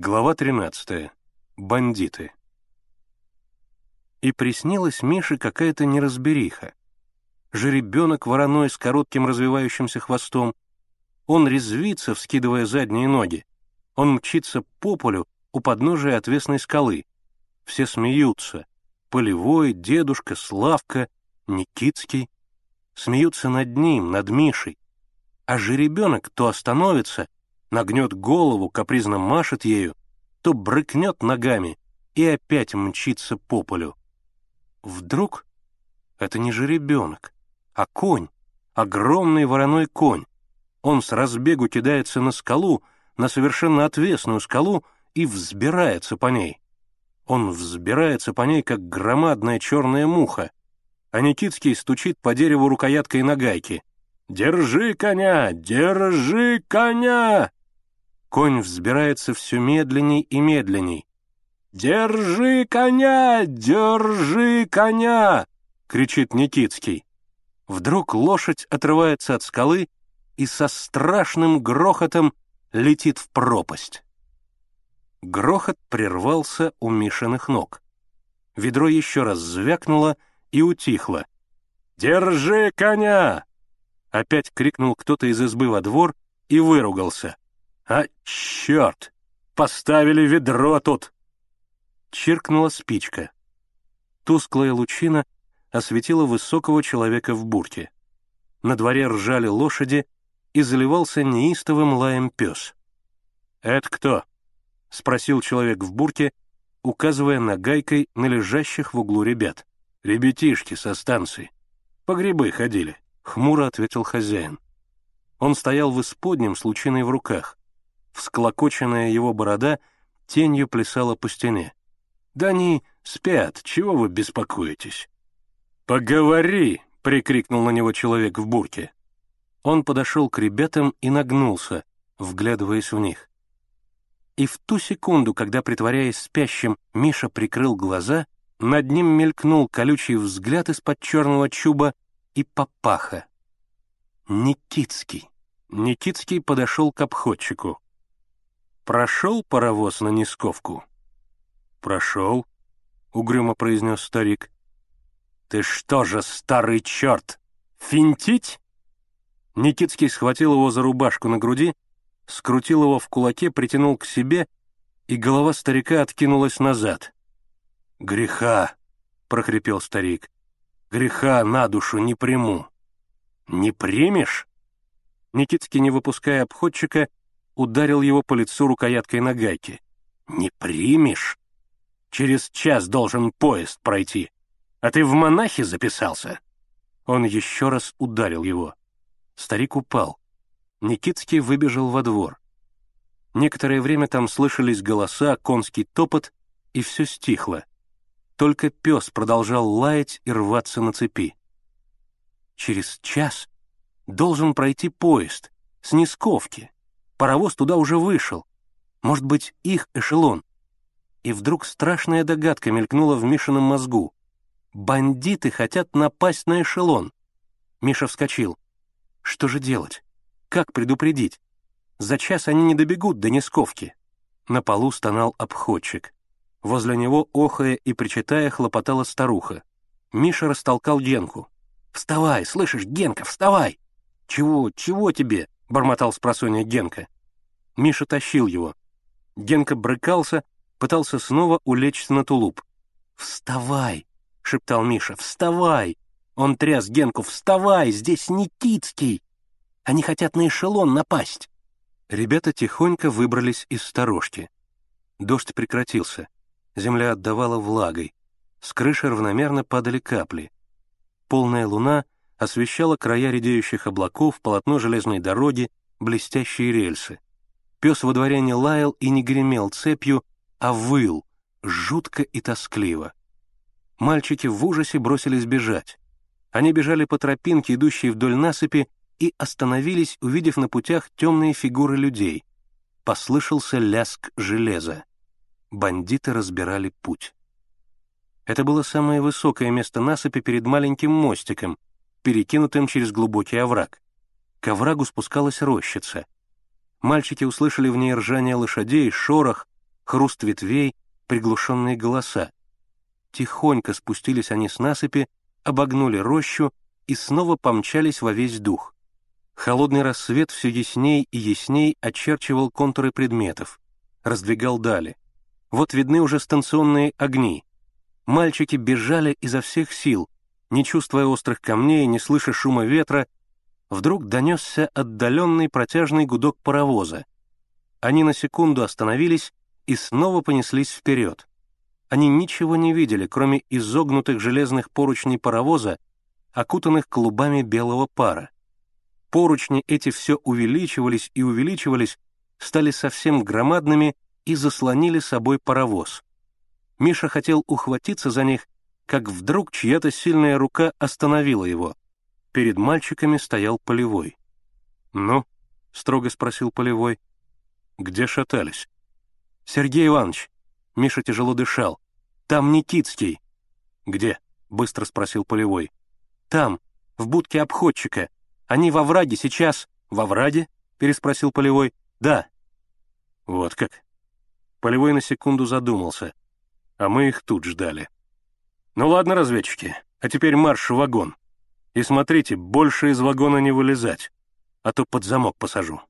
Глава 13. Бандиты. И приснилась Мише какая-то неразбериха. Жеребенок вороной с коротким развивающимся хвостом. Он резвится, вскидывая задние ноги. Он мчится по полю у подножия отвесной скалы. Все смеются. Полевой, дедушка, Славка, Никитский. Смеются над ним, над Мишей. А жеребенок то остановится, нагнет голову, капризно машет ею, то брыкнет ногами и опять мчится по полю. Вдруг это не жеребенок, а конь, огромный вороной конь. Он с разбегу кидается на скалу, на совершенно отвесную скалу, и взбирается по ней. Он взбирается по ней, как громадная черная муха, а Никитский стучит по дереву рукояткой нагайки. «Держи коня! Держи коня!» Конь взбирается все медленней и медленней. «Держи коня! Держи коня!» — кричит Никитский. Вдруг лошадь отрывается от скалы и со страшным грохотом летит в пропасть. Грохот прервался у Мишиных ног. Ведро еще раз звякнуло и утихло. «Держи коня!» Опять крикнул кто-то из избы во двор и выругался. «А, черт! Поставили ведро тут!» Чиркнула спичка. Тусклая лучина осветила высокого человека в бурке. На дворе ржали лошади, и заливался неистовым лаем пес. «Это кто?» — спросил человек в бурке, указывая нагайкой на лежащих в углу ребят. «Ребятишки со станции. По грибы ходили». — хмуро ответил хозяин. Он стоял в исподнем с лучиной в руках. Всклокоченная его борода тенью плясала по стене. «Да они спят, чего вы беспокоитесь?» «Поговори!» — прикрикнул на него человек в бурке. Он подошел к ребятам и нагнулся, вглядываясь в них. И в ту секунду, когда, притворяясь спящим, Миша прикрыл глаза, над ним мелькнул колючий взгляд из-под черного чуба и папаха. Никитский. Никитский подошел к обходчику. «Прошел паровоз на Нисковку?» «Прошел», — угрюмо произнес старик. «Ты что же, старый черт, финтить?» Никитский схватил его за рубашку на груди, скрутил его в кулаке, притянул к себе, и голова старика откинулась назад. «Греха!» — прохрипел старик греха на душу не приму». «Не примешь?» Никитский, не выпуская обходчика, ударил его по лицу рукояткой на гайке. «Не примешь? Через час должен поезд пройти. А ты в монахи записался?» Он еще раз ударил его. Старик упал. Никитский выбежал во двор. Некоторое время там слышались голоса, конский топот, и все стихло. Только пес продолжал лаять и рваться на цепи. Через час должен пройти поезд с Нисковки. Паровоз туда уже вышел. Может быть, их эшелон. И вдруг страшная догадка мелькнула в Мишином мозгу. Бандиты хотят напасть на эшелон. Миша вскочил. Что же делать? Как предупредить? За час они не добегут до Нисковки. На полу стонал обходчик. Возле него, охая и причитая, хлопотала старуха. Миша растолкал Генку. «Вставай, слышишь, Генка, вставай!» «Чего, чего тебе?» — бормотал с просонья Генка. Миша тащил его. Генка брыкался, пытался снова улечься на тулуп. «Вставай!» — шептал Миша. «Вставай!» Он тряс Генку. «Вставай! Здесь Никитский! Они хотят на эшелон напасть!» Ребята тихонько выбрались из сторожки. Дождь прекратился. Земля отдавала влагой. С крыши равномерно падали капли. Полная луна освещала края редеющих облаков, полотно железной дороги, блестящие рельсы. Пес во дворе не лаял и не гремел цепью, а выл, жутко и тоскливо. Мальчики в ужасе бросились бежать. Они бежали по тропинке, идущей вдоль насыпи, и остановились, увидев на путях темные фигуры людей. Послышался ляск железа бандиты разбирали путь. Это было самое высокое место насыпи перед маленьким мостиком, перекинутым через глубокий овраг. К оврагу спускалась рощица. Мальчики услышали в ней ржание лошадей, шорох, хруст ветвей, приглушенные голоса. Тихонько спустились они с насыпи, обогнули рощу и снова помчались во весь дух. Холодный рассвет все ясней и ясней очерчивал контуры предметов, раздвигал дали. Вот видны уже станционные огни. Мальчики бежали изо всех сил, не чувствуя острых камней, не слыша шума ветра, вдруг донесся отдаленный протяжный гудок паровоза. Они на секунду остановились и снова понеслись вперед. Они ничего не видели, кроме изогнутых железных поручней паровоза, окутанных клубами белого пара. Поручни эти все увеличивались и увеличивались, стали совсем громадными и заслонили собой паровоз. Миша хотел ухватиться за них, как вдруг чья-то сильная рука остановила его. Перед мальчиками стоял Полевой. «Ну?» — строго спросил Полевой. «Где шатались?» «Сергей Иванович!» — Миша тяжело дышал. «Там Никитский!» «Где?» — быстро спросил Полевой. «Там, в будке обходчика. Они во враге сейчас...» «Во враге?» — переспросил Полевой. «Да». «Вот как». Полевой на секунду задумался, а мы их тут ждали. «Ну ладно, разведчики, а теперь марш в вагон. И смотрите, больше из вагона не вылезать, а то под замок посажу».